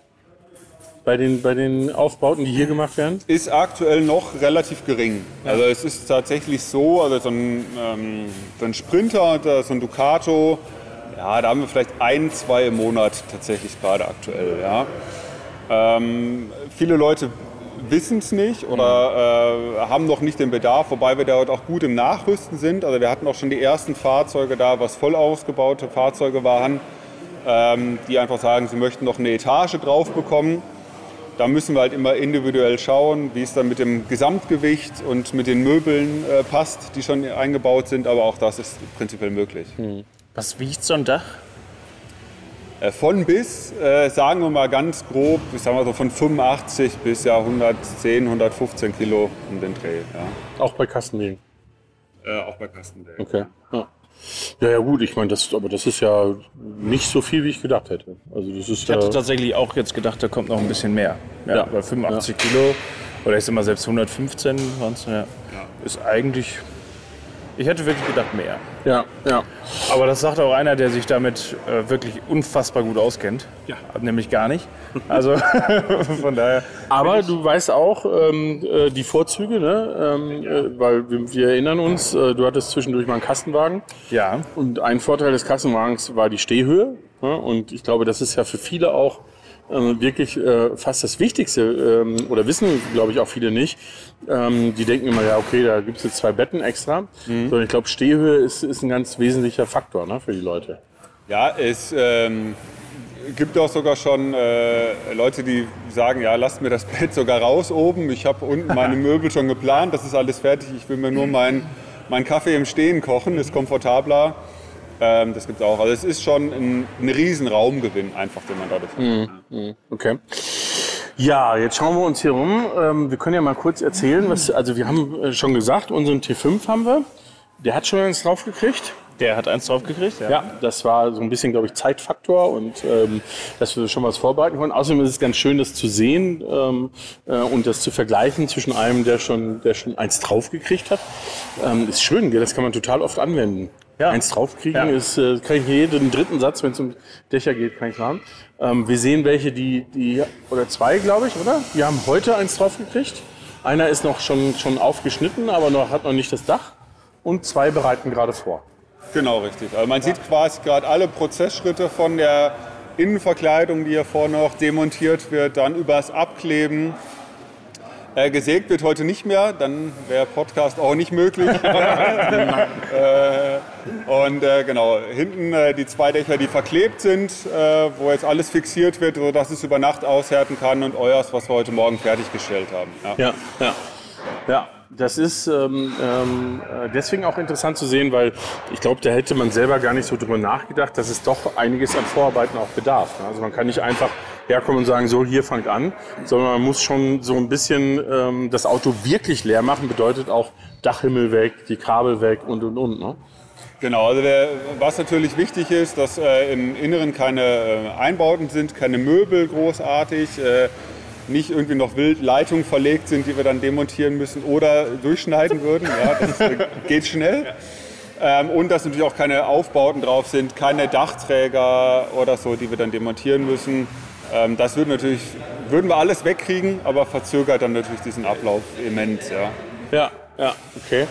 bei den, bei den Aufbauten, die hier gemacht werden? Ist aktuell noch relativ gering. Also es ist tatsächlich so, also so ein, ähm, so ein Sprinter, so ein Ducato, ja, da haben wir vielleicht ein, zwei im Monat tatsächlich gerade aktuell. Ja. Ähm, viele Leute wissen es nicht oder äh, haben noch nicht den Bedarf, wobei wir dort auch gut im Nachrüsten sind. Also wir hatten auch schon die ersten Fahrzeuge da, was voll ausgebaute Fahrzeuge waren, ähm, die einfach sagen, sie möchten noch eine Etage drauf bekommen. Da müssen wir halt immer individuell schauen, wie es dann mit dem Gesamtgewicht und mit den Möbeln äh, passt, die schon eingebaut sind. Aber auch das ist prinzipiell möglich. Hm. Was wiegt so ein Dach? Äh, von bis, äh, sagen wir mal ganz grob, ich sag mal so von 85 bis ja 110, 115 Kilo um den Dreh. Ja. Auch bei Kastenwegen? Äh, auch bei Kastenwegen. Okay. Ja. Ja, ja gut, ich meine, das, aber das ist ja nicht so viel, wie ich gedacht hätte. Also das ist ich hatte tatsächlich auch jetzt gedacht, da kommt noch ein bisschen mehr. Ja, ja. Bei 85 ja. Kilo oder ich sag mal selbst 115 waren es, ja, ist eigentlich ich hätte wirklich gedacht mehr. Ja, ja. Aber das sagt auch einer, der sich damit äh, wirklich unfassbar gut auskennt. Ja. Nämlich gar nicht. Also <laughs> von daher. Aber du weißt auch ähm, äh, die Vorzüge, ne? Ähm, ja. äh, weil wir, wir, erinnern uns, äh, du hattest zwischendurch mal einen Kastenwagen. Ja. Und ein Vorteil des Kastenwagens war die Stehhöhe. Ne? Und ich glaube, das ist ja für viele auch äh, wirklich äh, fast das Wichtigste, ähm, oder wissen, glaube ich, auch viele nicht. Ähm, die denken immer, ja, okay, da gibt es jetzt zwei Betten extra. Mhm. Sondern ich glaube, Stehhöhe ist, ist ein ganz wesentlicher Faktor ne, für die Leute. Ja, es ähm, gibt auch sogar schon äh, Leute, die sagen, ja, lasst mir das <laughs> Bett sogar raus oben. Ich habe unten meine <laughs> Möbel schon geplant, das ist alles fertig. Ich will mir nur meinen mein Kaffee im Stehen kochen, ist komfortabler. Ähm, das gibt es auch. Also es ist schon ein, ein riesen Raumgewinn einfach, den man dadurch hat. Okay. Ja, jetzt schauen wir uns hier rum. Ähm, wir können ja mal kurz erzählen, was, also wir haben äh, schon gesagt, unseren T5 haben wir. Der hat schon eins draufgekriegt. Der hat eins draufgekriegt, ja. Ja, das war so ein bisschen, glaube ich, Zeitfaktor und ähm, dass wir schon was vorbereiten konnten. Außerdem ist es ganz schön, das zu sehen ähm, äh, und das zu vergleichen zwischen einem, der schon, der schon eins draufgekriegt hat. Ähm, ist schön, gell? das kann man total oft anwenden. Ja. Eins draufkriegen Ja. ist, äh, kann ich jeden dritten Satz, wenn es um Dächer geht, kann ich machen. Ähm, wir sehen welche, die, die, oder zwei, glaube ich, oder? Die haben heute eins draufgekriegt. Einer ist noch schon, schon aufgeschnitten, aber noch, hat noch nicht das Dach. Und zwei bereiten gerade vor. Genau, richtig. Also man sieht quasi gerade alle Prozessschritte von der Innenverkleidung, die hier vorne noch demontiert wird, dann übers Abkleben. Äh, gesägt wird heute nicht mehr, dann wäre Podcast auch nicht möglich. <laughs> äh, und äh, genau, hinten äh, die zwei Dächer, die verklebt sind, äh, wo jetzt alles fixiert wird, sodass es über Nacht aushärten kann und euers, was wir heute Morgen fertiggestellt haben. Ja. Ja, ja. Ja, das ist ähm, ähm, äh, deswegen auch interessant zu sehen, weil ich glaube, da hätte man selber gar nicht so drüber nachgedacht, dass es doch einiges an Vorarbeiten auch bedarf. ne? Also man kann nicht einfach herkommen und sagen, so hier fangt an, sondern man muss schon so ein bisschen ähm, das Auto wirklich leer machen, bedeutet auch Dachhimmel weg, die Kabel weg und und und. Ne? Genau, also der, was natürlich wichtig ist, dass äh, im Inneren keine äh, Einbauten sind, keine Möbel großartig, äh, nicht irgendwie noch wild Leitungen verlegt sind, die wir dann demontieren müssen oder durchschneiden würden. Ja, das äh, geht schnell. Ähm, und dass natürlich auch keine Aufbauten drauf sind, keine Dachträger oder so, die wir dann demontieren müssen. Ähm, das würden, natürlich, würden wir alles wegkriegen, aber verzögert dann natürlich diesen Ablauf immens. Ja. Ja, ja, okay.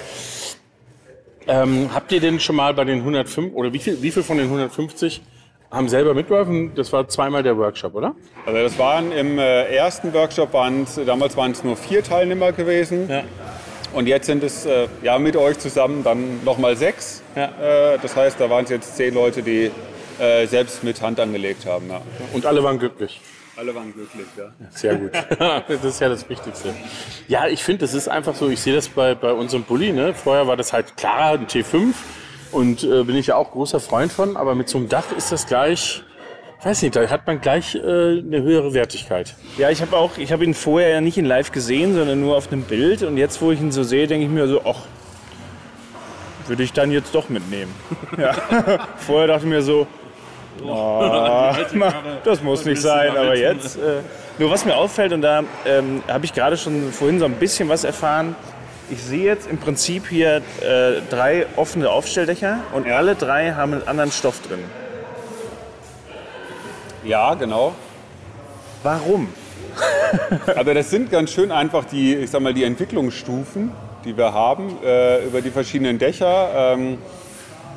Ähm, habt ihr denn schon mal bei den 105 oder wie viel, wie viel von den 150 haben selber mitgeholfen? Das war zweimal der Workshop, oder? Also das waren im äh, ersten Workshop, waren es, damals waren es nur vier Teilnehmer gewesen. Ja. Und jetzt sind es äh, ja, mit euch zusammen dann nochmal sechs. Ja. Äh, das heißt, da waren es jetzt zehn Leute, die äh, selbst mit Hand angelegt haben. Ja. Und alle waren glücklich. Alle waren glücklich, ja. Sehr gut. <laughs> das ist ja das Wichtigste. Ja, ich finde, das ist einfach so, ich sehe das bei, bei unserem Bulli. Ne? Vorher war das halt klar, ein T5 und äh, bin ich ja auch großer Freund von, aber mit so einem Dach ist das gleich, weiß nicht, da hat man gleich äh, eine höhere Wertigkeit. Ja, ich habe auch, ich habe ihn vorher ja nicht in live gesehen, sondern nur auf einem Bild. Und jetzt, wo ich ihn so sehe, denke ich mir so, ach, würde ich dann jetzt doch mitnehmen. <laughs> Ja. <laughs> vorher dachte ich mir so, oh, <laughs> das muss nicht sein, aber jetzt. Äh, nur was mir auffällt, und da ähm, habe ich gerade schon vorhin so ein bisschen was erfahren. Ich sehe jetzt im Prinzip hier äh, drei offene Aufstelldächer und alle drei haben einen anderen Stoff drin. Ja, genau. Warum? Aber <laughs> das sind ganz schön einfach die, ich sag mal, die Entwicklungsstufen, die wir haben äh, über die verschiedenen Dächer. Ähm,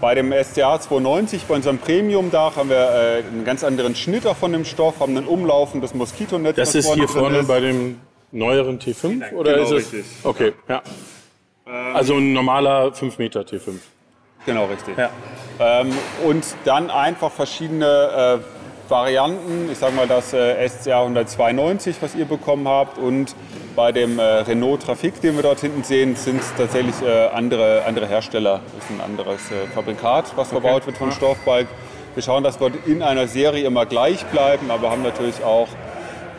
bei dem SCA 290, bei unserem Premium-Dach, haben wir äh, einen ganz anderen Schnitt auch von dem Stoff, haben ein umlaufendes Moskitonetz. Das ist hier vorne ist. bei dem neueren T5 oder Genau, ist es? richtig. Okay, ja. Also ein normaler 5 Meter T5. Genau, richtig. Ja. Ähm, und dann einfach verschiedene äh, Varianten. Ich sage mal das äh, SCA 192, was ihr bekommen habt. Und bei dem äh, Renault Trafik, den wir dort hinten sehen, sind es tatsächlich äh, andere, andere Hersteller. Das ist ein anderes äh, Fabrikat, was verbaut wird von Stoffbalk. Wir schauen, dass wir in einer Serie immer gleich bleiben, aber haben natürlich auch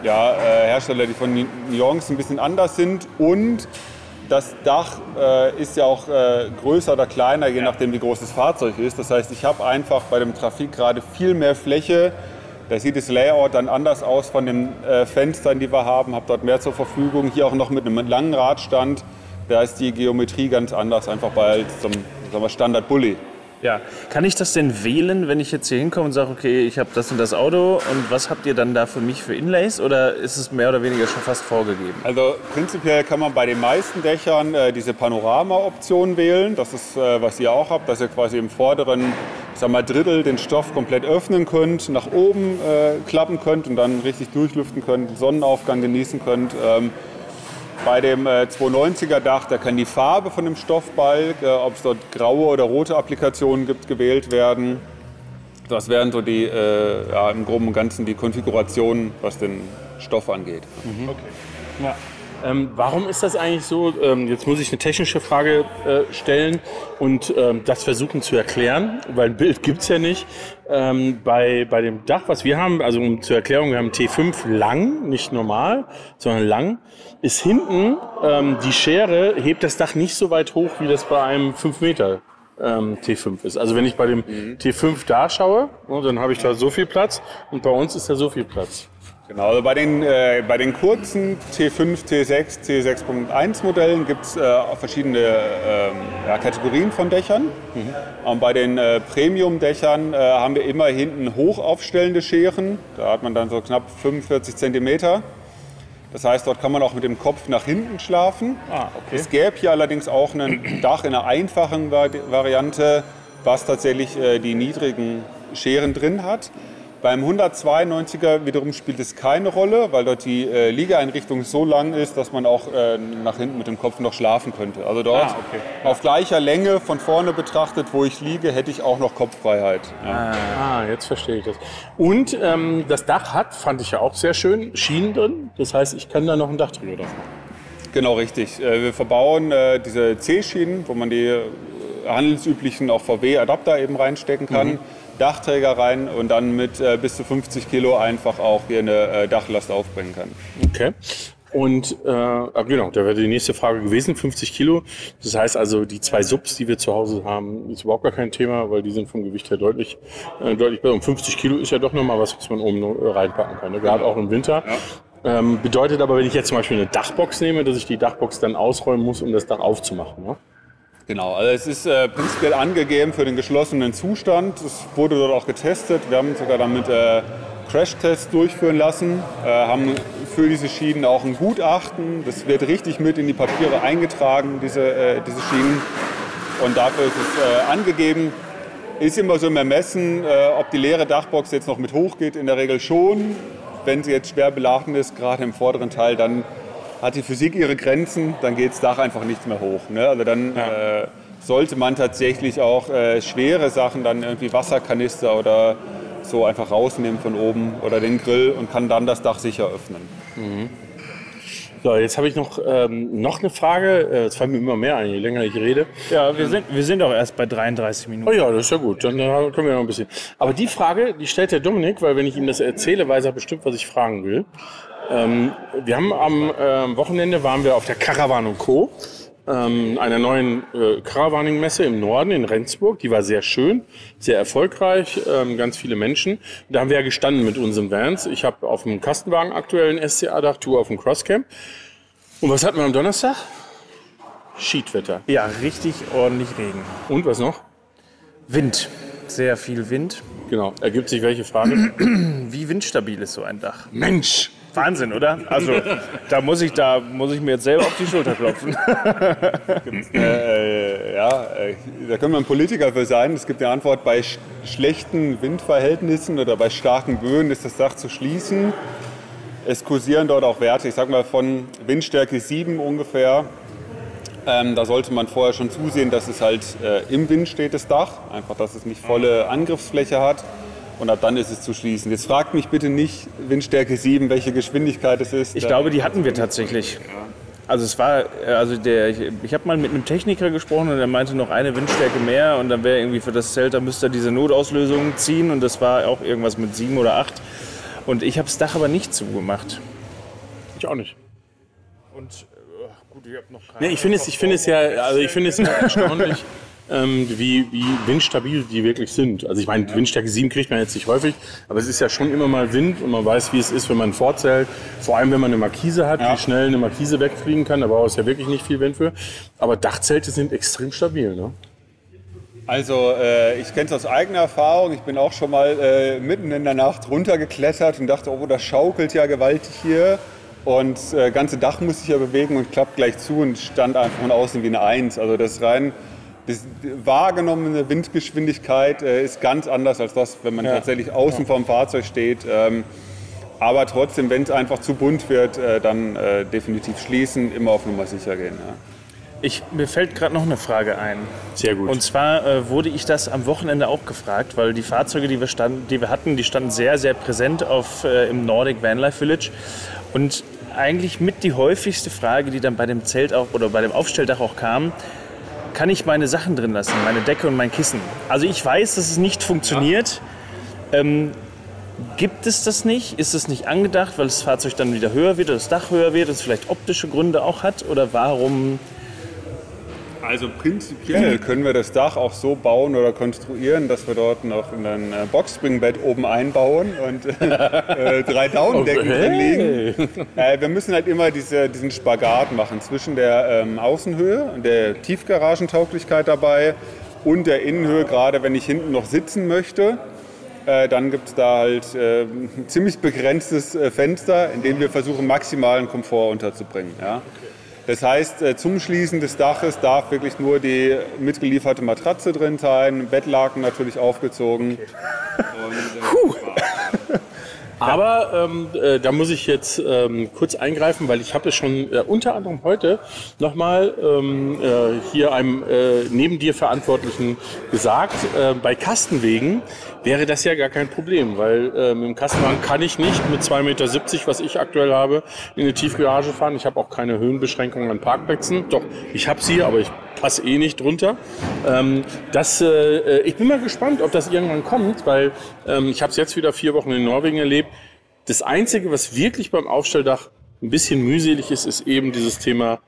ja, äh, Hersteller, die von Nuancen ein bisschen anders sind. Und das Dach äh, ist ja auch äh, größer oder kleiner, je nachdem wie groß das Fahrzeug ist. Das heißt, ich habe einfach bei dem Trafik gerade viel mehr Fläche. Da sieht das Layout dann anders aus von den äh, Fenstern, die wir haben. Habe dort mehr zur Verfügung. Hier auch noch mit einem langen Radstand. Da ist die Geometrie ganz anders, einfach bei zum sagen wir, Standard Bulli. Ja, kann ich das denn wählen, wenn ich jetzt hier hinkomme und sage, okay, ich habe das und das Auto und was habt ihr dann da für mich für Inlays oder ist es mehr oder weniger schon fast vorgegeben? Also prinzipiell kann man bei den meisten Dächern äh, diese Panorama-Option wählen. Das ist, äh, was ihr auch habt, dass ihr quasi im vorderen sag mal, Drittel den Stoff komplett öffnen könnt, nach oben äh, klappen könnt und dann richtig durchlüften könnt, Sonnenaufgang genießen könnt. Ähm, bei dem äh, 290er Dach, da kann die Farbe von dem Stoffbalk, äh, ob es dort graue oder rote Applikationen gibt, gewählt werden. Das wären so die, äh, ja, im Groben und Ganzen die Konfigurationen, was den Stoff angeht. Ähm, warum ist das eigentlich so? Ähm, jetzt muss ich eine technische Frage äh, stellen und ähm, das versuchen zu erklären, weil ein Bild gibt's ja nicht. Ähm, bei, bei dem Dach, was wir haben, also um zur Erklärung, wir haben T5 lang, nicht normal, sondern lang, ist hinten ähm, die Schere, hebt das Dach nicht so weit hoch, wie das bei einem 5 Meter ähm, T5 ist. Also wenn ich bei dem T5 da schaue, ne, dann habe ich da so viel Platz und bei uns ist da so viel Platz. Genau, also bei den, äh, bei den kurzen T5, T6, T6.1 Modellen gibt es äh, verschiedene ähm, ja, Kategorien von Dächern. Und bei den äh, Premium-Dächern äh, haben wir immer hinten hochaufstellende Scheren. Da hat man dann so knapp 45 Zentimeter. Das heißt, dort kann man auch mit dem Kopf nach hinten schlafen. Ah, okay. Es gäbe hier allerdings auch ein <clears throat> Dach in einer einfachen Vari- Variante, was tatsächlich äh, die niedrigen Scheren drin hat. Beim 192er wiederum spielt es keine Rolle, weil dort die äh, Liegeeinrichtung so lang ist, dass man auch äh, nach hinten mit dem Kopf noch schlafen könnte. Also dort Ah, okay. auf gleicher Länge von vorne betrachtet, wo ich liege, hätte ich auch noch Kopffreiheit. Ja. Ah, jetzt verstehe ich das. Und ähm, das Dach hat, fand ich ja auch sehr schön, Schienen drin. Das heißt, ich kann da noch ein Dachträger drauf machen. Genau, richtig. Äh, Wir verbauen äh, diese C-Schienen, wo man die äh, handelsüblichen auch VW-Adapter eben reinstecken kann, Dachträger rein und dann mit äh, bis zu 50 Kilo einfach auch hier eine äh, Dachlast aufbringen kann. Okay. Und äh, genau, da wäre die nächste Frage gewesen, 50 Kilo. Das heißt also, die zwei Subs, die wir zu Hause haben, ist überhaupt gar kein Thema, weil die sind vom Gewicht her deutlich, äh, deutlich besser. Und 50 Kilo ist ja doch nochmal was, was man oben äh, reinpacken kann, ne? gerade auch im Winter. Ähm, bedeutet aber, wenn ich jetzt zum Beispiel eine Dachbox nehme, dass ich die Dachbox dann ausräumen muss, um das Dach aufzumachen. Ne? Genau, also es ist äh, prinzipiell angegeben für den geschlossenen Zustand. Es wurde dort auch getestet. Wir haben sogar damit äh, Crashtests durchführen lassen, äh, haben für diese Schienen auch ein Gutachten. Das wird richtig mit in die Papiere eingetragen, diese, äh, diese Schienen. Und dafür ist es äh, angegeben. Ist immer so im Ermessen, äh, ob die leere Dachbox jetzt noch mit hochgeht. In der Regel schon. Wenn sie jetzt schwer beladen ist, gerade im vorderen Teil, dann hat die Physik ihre Grenzen, dann geht das Dach einfach nicht mehr hoch. Ne? Also dann äh, sollte man tatsächlich auch äh, schwere Sachen, dann irgendwie Wasserkanister oder so einfach rausnehmen von oben oder den Grill und kann dann das Dach sicher öffnen. So, jetzt habe ich noch, ähm, noch eine Frage. Äh, Es fallen mir immer mehr ein, je länger ich rede. Ja, wir sind, wir sind auch erst bei 33 Oh Minuten. ja, das ist ja gut. Dann äh, können wir noch ein bisschen. Aber die Frage, die stellt der Dominik, weil wenn ich ihm das erzähle, weiß er bestimmt, was ich fragen will. Ähm, wir haben am ähm, Wochenende waren wir auf der Caravan Co. Ähm, einer neuen äh, Caravaning-Messe im Norden in Rendsburg. Die war sehr schön, sehr erfolgreich, ähm, ganz viele Menschen. Da haben wir ja gestanden mit unseren Vans. Ich habe auf dem Kastenwagen aktuell ein SCA-Dach, du auf dem Crosscamp. Und was hatten wir am Donnerstag? Schiedwetter. Ja, richtig ordentlich Regen. Und was noch? Wind. Sehr viel Wind. Genau. Ergibt sich welche Frage? Wie windstabil ist so ein Dach? Mensch! Wahnsinn, oder? Also, da muss ich, da muss ich mir jetzt selber auf die Schulter klopfen. <laughs> Äh, ja, äh, da können wir ein Politiker für sein. Es gibt die Antwort, bei sch schlechten Windverhältnissen oder bei starken Böen ist das Dach zu schließen. Es kursieren dort auch Werte, ich sag mal von Windstärke 7 ungefähr. Ähm, da sollte man vorher schon zusehen, dass es halt äh, im Wind steht, das Dach. Einfach, dass es nicht volle Angriffsfläche hat. Und ab dann ist es zu schließen. Jetzt fragt mich bitte nicht Windstärke 7, welche Geschwindigkeit es ist. Ich glaube, die hatten wir tatsächlich. Also es war, also der, ich, ich habe mal mit einem Techniker gesprochen und der meinte noch eine Windstärke mehr und dann wäre irgendwie für das Zelt, da müsste er diese Notauslösung ziehen und das war auch irgendwas mit sieben oder acht. Und ich habe das Dach aber nicht zugemacht. Ich auch nicht. Und äh, gut, ich habe noch keine. Nee, ich finde es, ich finde es ja, also ich finde es ja erstaunlich, <laughs> ähm, wie, wie windstabil die wirklich sind. Also ich meine, Windstärke 7 kriegt man jetzt nicht häufig, aber es ist ja schon immer mal Wind und man weiß, wie es ist, wenn man vorzählt. Vor allem, wenn man eine Markise hat, wie schnell eine Markise wegfliegen kann. Da braucht es ja wirklich nicht viel Wind für. Aber Dachzelte sind extrem stabil, ne? Also äh, ich kenne es aus eigener Erfahrung. Ich bin auch schon mal äh, mitten in der Nacht runtergeklettert und dachte, oh, das schaukelt ja gewaltig hier. Und das äh, ganze Dach muss sich ja bewegen und klappt gleich zu und stand einfach von außen wie eine Eins. Also das rein, das wahrgenommene Windgeschwindigkeit äh, ist ganz anders als das, wenn man tatsächlich außen vom Fahrzeug steht. Ähm, aber trotzdem, wenn es einfach zu bunt wird, äh, dann äh, definitiv schließen, immer auf Nummer sicher gehen. Ja. Ich, mir fällt gerade noch eine Frage ein. Sehr gut. Und zwar äh, wurde ich das am Wochenende auch gefragt, weil die Fahrzeuge, die wir, stand, die wir hatten, die standen sehr, sehr präsent auf, äh, im Nordic Vanlife Village. Und eigentlich mit die häufigste Frage, die dann bei dem Zelt auch oder bei dem Aufstelldach auch kam. Kann ich meine Sachen drin lassen, meine Decke und mein Kissen? Also ich weiß, dass es nicht funktioniert. Ähm, gibt es das nicht? Ist es nicht angedacht, weil das Fahrzeug dann wieder höher wird oder das Dach höher wird, das vielleicht optische Gründe auch hat? Oder warum Also prinzipiell können wir das Dach auch so bauen oder konstruieren, dass wir dort noch ein äh, Boxspringbett oben einbauen und <laughs> äh, drei Daunendecken Oh, drin hey. liegen. Äh, wir müssen halt immer diese, diesen Spagat machen zwischen der ähm, Außenhöhe und der Tiefgaragentauglichkeit dabei und der Innenhöhe, gerade wenn ich hinten noch sitzen möchte. Äh, dann gibt es da halt äh, ein ziemlich begrenztes äh, Fenster, in dem wir versuchen, maximalen Komfort unterzubringen. Ja? Das heißt, äh, zum Schließen des Daches darf wirklich nur die mitgelieferte Matratze drin sein, Bettlaken natürlich aufgezogen. Und, äh, Aber ähm, äh, da muss ich jetzt ähm, kurz eingreifen, weil ich habe es schon äh, unter anderem heute nochmal ähm, äh, hier einem äh, neben dir Verantwortlichen gesagt, äh, bei Kastenwegen wäre das ja gar kein Problem, weil äh, mit dem Kastenwagen kann ich nicht mit 2,70 Meter, was ich aktuell habe, in eine Tiefgarage fahren. Ich habe auch keine Höhenbeschränkungen an Parkplätzen. Doch, ich habe sie, aber ich passe eh nicht drunter. Ähm, das, äh, ich bin mal gespannt, ob das irgendwann kommt, weil ähm, ich habe es jetzt wieder vier Wochen in Norwegen erlebt. Das Einzige, was wirklich beim Aufstelldach ein bisschen mühselig ist, ist eben dieses Thema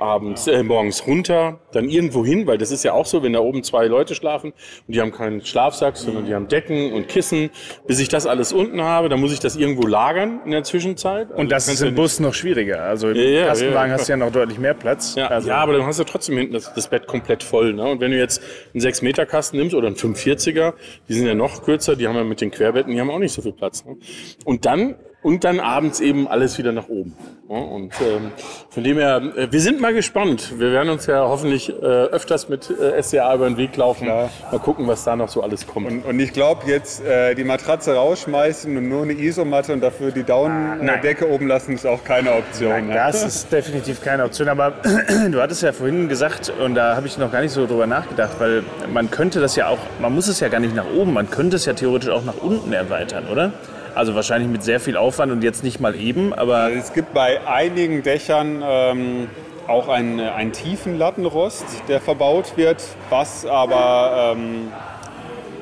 abends, äh, morgens runter, dann irgendwo hin, weil das ist ja auch so, wenn da oben zwei Leute schlafen und die haben keinen Schlafsack, sondern die haben Decken und Kissen. Bis ich das alles unten habe, dann muss ich das irgendwo lagern in der Zwischenzeit. Also Und das ist ja im nicht- Bus noch schwieriger. Also im Ja, ja, Kastenwagen ja. hast du ja noch deutlich mehr Platz. Ja, also, ja, aber dann hast du trotzdem hinten das, das Bett komplett voll. Ne? Und wenn du jetzt einen 6-Meter-Kasten nimmst oder einen 540er, die sind ja noch kürzer, die haben ja mit den Querbetten, die haben auch nicht so viel Platz. Ne? Und dann und dann abends eben alles wieder nach oben. Und ähm, von dem her, äh, wir sind mal gespannt. Wir werden uns ja hoffentlich äh, öfters mit äh, SCA über den Weg laufen. Klar. Mal gucken, was da noch so alles kommt. und, und ich glaube, jetzt äh, die Matratze rausschmeißen und nur eine Isomatte und dafür die Daunendecke oben lassen, ist auch keine Option. Nein, ne? das ist definitiv keine Option. Aber <clears throat> du hattest ja vorhin gesagt, und da habe ich noch gar nicht so drüber nachgedacht, weil man könnte das ja auch, man muss es ja gar nicht nach oben, man könnte es ja theoretisch auch nach unten erweitern, oder? Also wahrscheinlich mit sehr viel Aufwand und jetzt nicht mal eben, aber Es gibt bei einigen Dächern ähm, auch einen, einen tiefen Lattenrost, der verbaut wird, was aber ähm,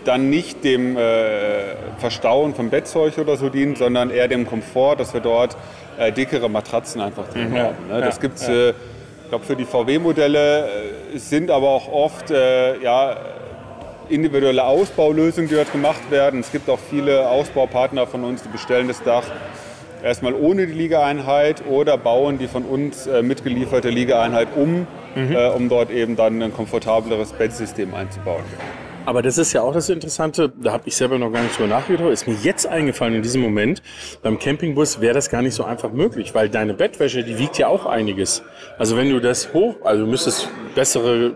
dann nicht dem äh, Verstauen von Bettzeug oder so dient, sondern eher dem Komfort, dass wir dort äh, dickere Matratzen einfach drin haben. Ne? Das gibt's, äh, ich glaube, für die VW-Modelle äh, sind aber auch oft äh, ja, individuelle Ausbaulösungen, die dort gemacht werden. Es gibt auch viele Ausbaupartner von uns, die bestellen das Dach erstmal ohne die Liegeeinheit oder bauen die von uns äh, mitgelieferte Liegeeinheit um, äh, um dort eben dann ein komfortableres Bettsystem einzubauen. Aber das ist ja auch das Interessante, da habe ich selber noch gar nicht drüber nachgedacht, ist mir jetzt eingefallen in diesem Moment, beim Campingbus wäre das gar nicht so einfach möglich, weil deine Bettwäsche, die wiegt ja auch einiges. Also wenn du das hoch, also du müsstest bessere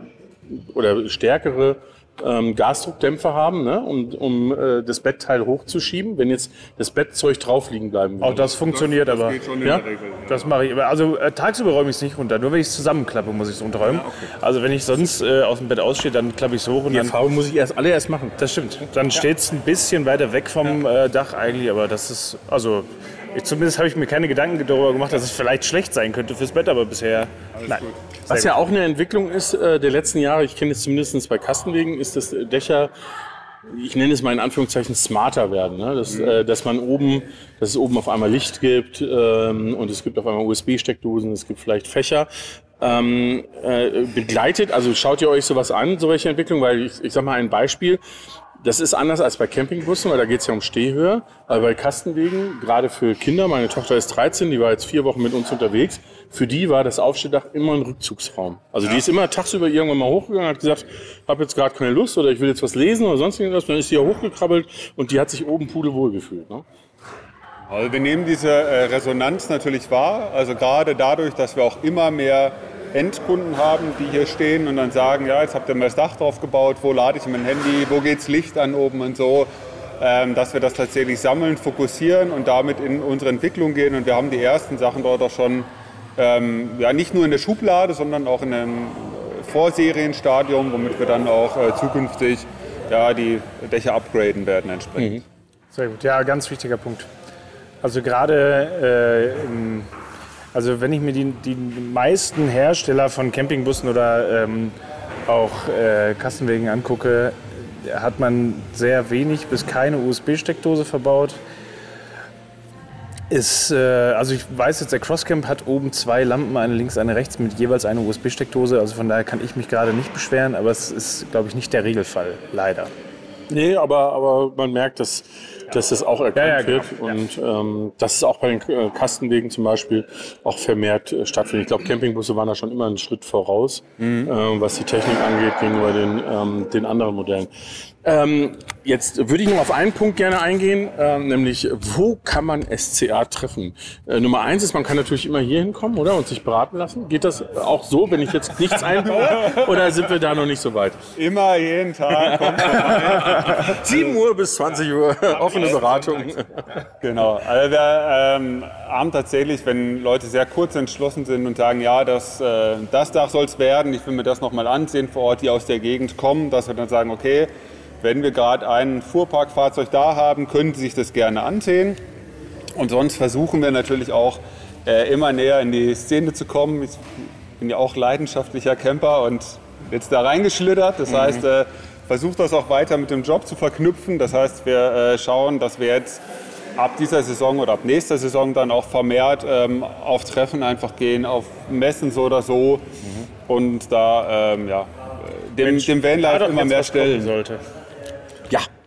oder stärkere ähm, Gasdruckdämpfer haben, ne, um, um äh, das Bettteil hochzuschieben, wenn jetzt das Bettzeug drauf liegen bleiben würde. auch das funktioniert. aber Ja? das mache ich. immer. Also äh, tagsüber räume ich es nicht runter. Nur wenn ich es zusammenklappe, muss ich es runterräumen. Also wenn ich sonst äh, aus dem Bett ausstehe, dann klappe ich es hoch und Die dann Erfahrung muss ich erst alle erst machen. Das stimmt. Dann steht es ein bisschen weiter weg vom äh, Dach eigentlich, aber das ist, also ich, zumindest habe ich mir keine Gedanken darüber gemacht, dass es vielleicht schlecht sein könnte fürs Bett, aber bisher nein. Was Sehr ja auch eine Entwicklung ist äh, der letzten Jahre, ich kenne es zumindest bei Kastenwegen, ist, dass Dächer, ich nenne es mal in Anführungszeichen, smarter werden. Ne? Dass, äh, dass man oben, dass es oben auf einmal Licht gibt ähm, und es gibt auf einmal USB-Steckdosen, es gibt vielleicht Fächer. Ähm, äh, begleitet, also schaut ihr euch sowas an, so welche Entwicklung, weil ich, ich sag mal ein Beispiel, das ist anders als bei Campingbussen, weil da geht es ja um Stehhöhe. Aber bei Kastenwegen, gerade für Kinder, meine Tochter ist 13, die war jetzt vier Wochen mit uns unterwegs, für die war das Aufstehdach immer ein Rückzugsraum. Also die ist immer tagsüber irgendwann mal hochgegangen, hat gesagt, habe jetzt gerade keine Lust oder ich will jetzt was lesen oder sonst irgendwas. Dann ist sie ja hochgekrabbelt und die hat sich oben pudelwohl gefühlt. Ne? Also wir nehmen diese äh, Resonanz natürlich wahr, also gerade dadurch, dass wir auch immer mehr Endkunden haben, die hier stehen und dann sagen, ja, jetzt habt ihr mir das Dach drauf gebaut, wo lade ich mein Handy, wo geht's Licht an oben und so, ähm, dass wir das tatsächlich sammeln, fokussieren und damit in unsere Entwicklung gehen und wir haben die ersten Sachen dort auch schon, ähm, ja, nicht nur in der Schublade, sondern auch in einem Vorserienstadium, womit wir dann auch äh, zukünftig ja, die Dächer upgraden werden entsprechend. Sehr gut, ja, ganz wichtiger Punkt. Also gerade, äh, im- also wenn ich mir die, die meisten Hersteller von Campingbussen oder ähm, auch äh, Kastenwegen angucke, hat man sehr wenig bis keine USB-Steckdose verbaut. Ist, äh, also ich weiß jetzt, der Crosscamp hat oben zwei Lampen, eine links, eine rechts, mit jeweils einer USB-Steckdose. Also von daher kann ich mich gerade nicht beschweren, aber es ist, glaube ich, nicht der Regelfall, leider. Nee, aber, aber man merkt, dass, dass das auch erkannt Ja, ja, wird genau. und ähm, dass es auch bei den äh, Kastenwegen zum Beispiel auch vermehrt äh, stattfindet. Ich glaube, Campingbusse waren da schon immer einen Schritt voraus, Mhm. ähm, was die Technik angeht gegenüber den, ähm, den anderen Modellen. Ähm, jetzt würde ich noch auf einen Punkt gerne eingehen, ähm, nämlich wo kann man SCA treffen? Äh, Nummer eins ist, man kann natürlich immer hier hinkommen, oder? Und sich beraten lassen. Geht das auch so, wenn ich jetzt nichts einbaue? <laughs> oder sind wir da noch nicht so weit? Immer jeden Tag kommt 7 <laughs> Uhr bis 20 Uhr, <laughs> offene Beratung. Genau. Also wir ähm, haben tatsächlich, wenn Leute sehr kurz entschlossen sind und sagen, ja, das, äh, das Dach soll es werden, ich will mir das nochmal ansehen vor Ort, die aus der Gegend kommen, dass wir dann sagen, okay, wenn wir gerade ein Fuhrparkfahrzeug da haben, können Sie sich das gerne ansehen. Und sonst versuchen wir natürlich auch äh, immer näher in die Szene zu kommen. Ich bin ja auch leidenschaftlicher Camper und jetzt da reingeschlittert. Das heißt, äh, versucht das auch weiter mit dem Job zu verknüpfen. Das heißt, wir äh, schauen, dass wir jetzt ab dieser Saison oder ab nächster Saison dann auch vermehrt ähm, auf Treffen einfach gehen, auf Messen so oder so und da ähm, ja, äh, dem, dem Vanlife immer mehr stellen. Sollte.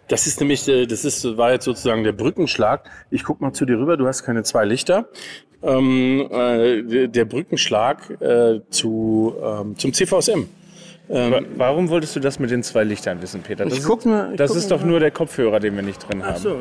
Das ist nämlich, äh, das ist, war jetzt sozusagen der Brückenschlag. Ich guck mal zu dir rüber, du hast keine zwei Lichter. Ähm, äh, der- der Brückenschlag äh, zu, ähm, zum CVSM. Wa- Warum wolltest du das mit den zwei Lichtern wissen, Peter? Das, Ich ist- guck mal- ich das guck ist mal. doch nur der Kopfhörer, den wir nicht drin haben. ja,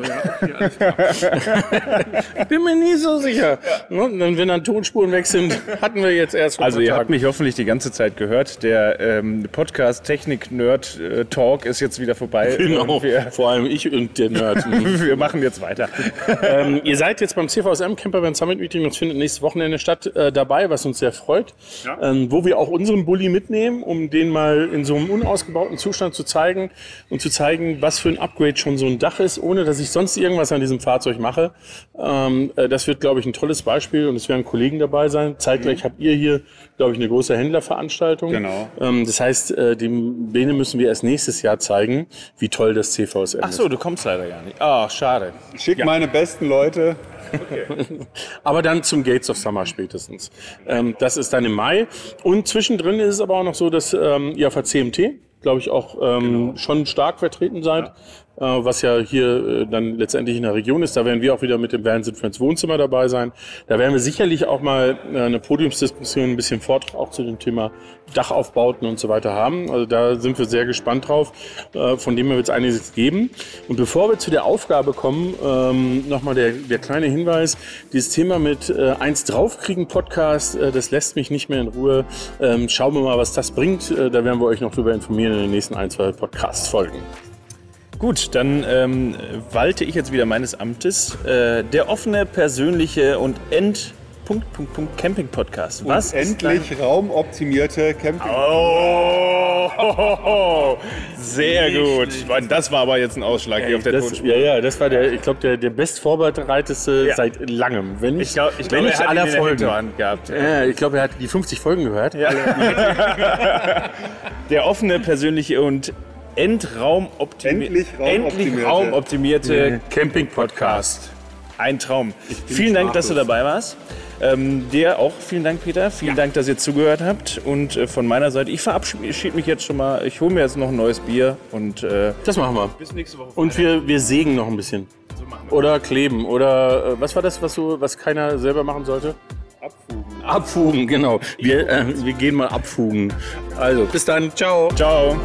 okay, alles klar. <laughs> Bin mir nie so sicher. Ne? Und dann, wenn dann Tonspuren weg sind, <laughs> hatten wir jetzt erst Also ihr paar habt mich hoffentlich die ganze Zeit gehört. Der ähm, Podcast Technik Nerd äh, Talk ist jetzt wieder vorbei. <laughs> Genau, wir, vor allem ich und der Nerd. wir machen jetzt weiter. ähm, ihr seid jetzt beim CVSM Campervan Summit Meeting, das findet nächstes Wochenende statt, äh, dabei, was uns sehr freut. Ähm, wo wir auch unseren Bulli mitnehmen, um den mal in so einem unausgebauten Zustand zu zeigen und zu zeigen, was für ein Upgrade schon so ein Dach ist, ohne dass ich sonst irgendwas an diesem Fahrzeug mache. Ähm, äh, das wird, glaube ich, ein tolles Beispiel und es werden Kollegen dabei sein. Zeitgleich habt ihr hier, glaube ich, eine große Händlerveranstaltung. Genau. Ähm, das heißt, äh, dem Bene müssen wir erst nächstes Jahr zeigen, wie toll das CVSM Ach ist. so, du kommst leider gar nicht. Ah, schade. Ich schicke meine besten Leute. Aber dann zum Gates of Summer spätestens. Ähm, das ist dann im Mai. Und zwischendrin ist es aber auch noch so, dass ähm, ihr auf der CMT, glaube ich, auch ähm, schon stark vertreten seid. Äh, was ja hier äh, dann letztendlich in der Region ist. Da werden wir auch wieder mit dem Van Sit Friends Wohnzimmer dabei sein. Da werden wir sicherlich auch mal äh, eine Podiumsdiskussion, ein bisschen Vortrag auch zu dem Thema Dachaufbauten und so weiter haben. Also da sind wir sehr gespannt drauf. Äh, von dem wird es einiges geben. Und bevor wir zu der Aufgabe kommen, ähm, nochmal der, der kleine Hinweis. Dieses Thema mit äh, eins draufkriegen Podcast, äh, das lässt mich nicht mehr in Ruhe. Ähm, schauen wir mal, was das bringt. Äh, da werden wir euch noch drüber informieren in den nächsten ein, zwei Podcasts folgen. Gut, dann ähm, walte ich jetzt wieder meines Amtes. Äh, der offene, persönliche und End... Punkt, Punkt, Punkt, Camping-Podcast. Was und endlich raumoptimierte Camping. Oh, <laughs> sehr gut. Das war aber jetzt ein Ausschlag hier auf der das, Tonspur. ja, ja, das war der, ich glaube, der, der bestvorbereiteste Ja. seit langem. Wenn nicht, Ich glaube, ich glaub, er ihn aller Folgen. Gehabt. Ja, ich glaube, er hat die 50 Folgen gehört. <laughs> Der offene, persönliche und endraumoptimierte, Endlich raumoptimierte. endlich raumoptimierte Camping-Podcast. Ein Traum. Vielen Dank, dass du dabei warst. Ähm, dir auch vielen Dank, Peter. Vielen Dank, dass ihr zugehört habt. Und äh, von meiner Seite, ich verabschiede mich jetzt schon mal. Ich hole mir jetzt noch ein neues Bier und äh, Das machen wir. bis nächste Woche. Und wir, wir sägen noch ein bisschen. Oder kleben. Oder äh, was war das, was, so, was keiner selber machen sollte? Abfugen. Abfugen, genau. Wir, äh, wir gehen mal abfugen. Also, bis dann. Ciao. Ciao.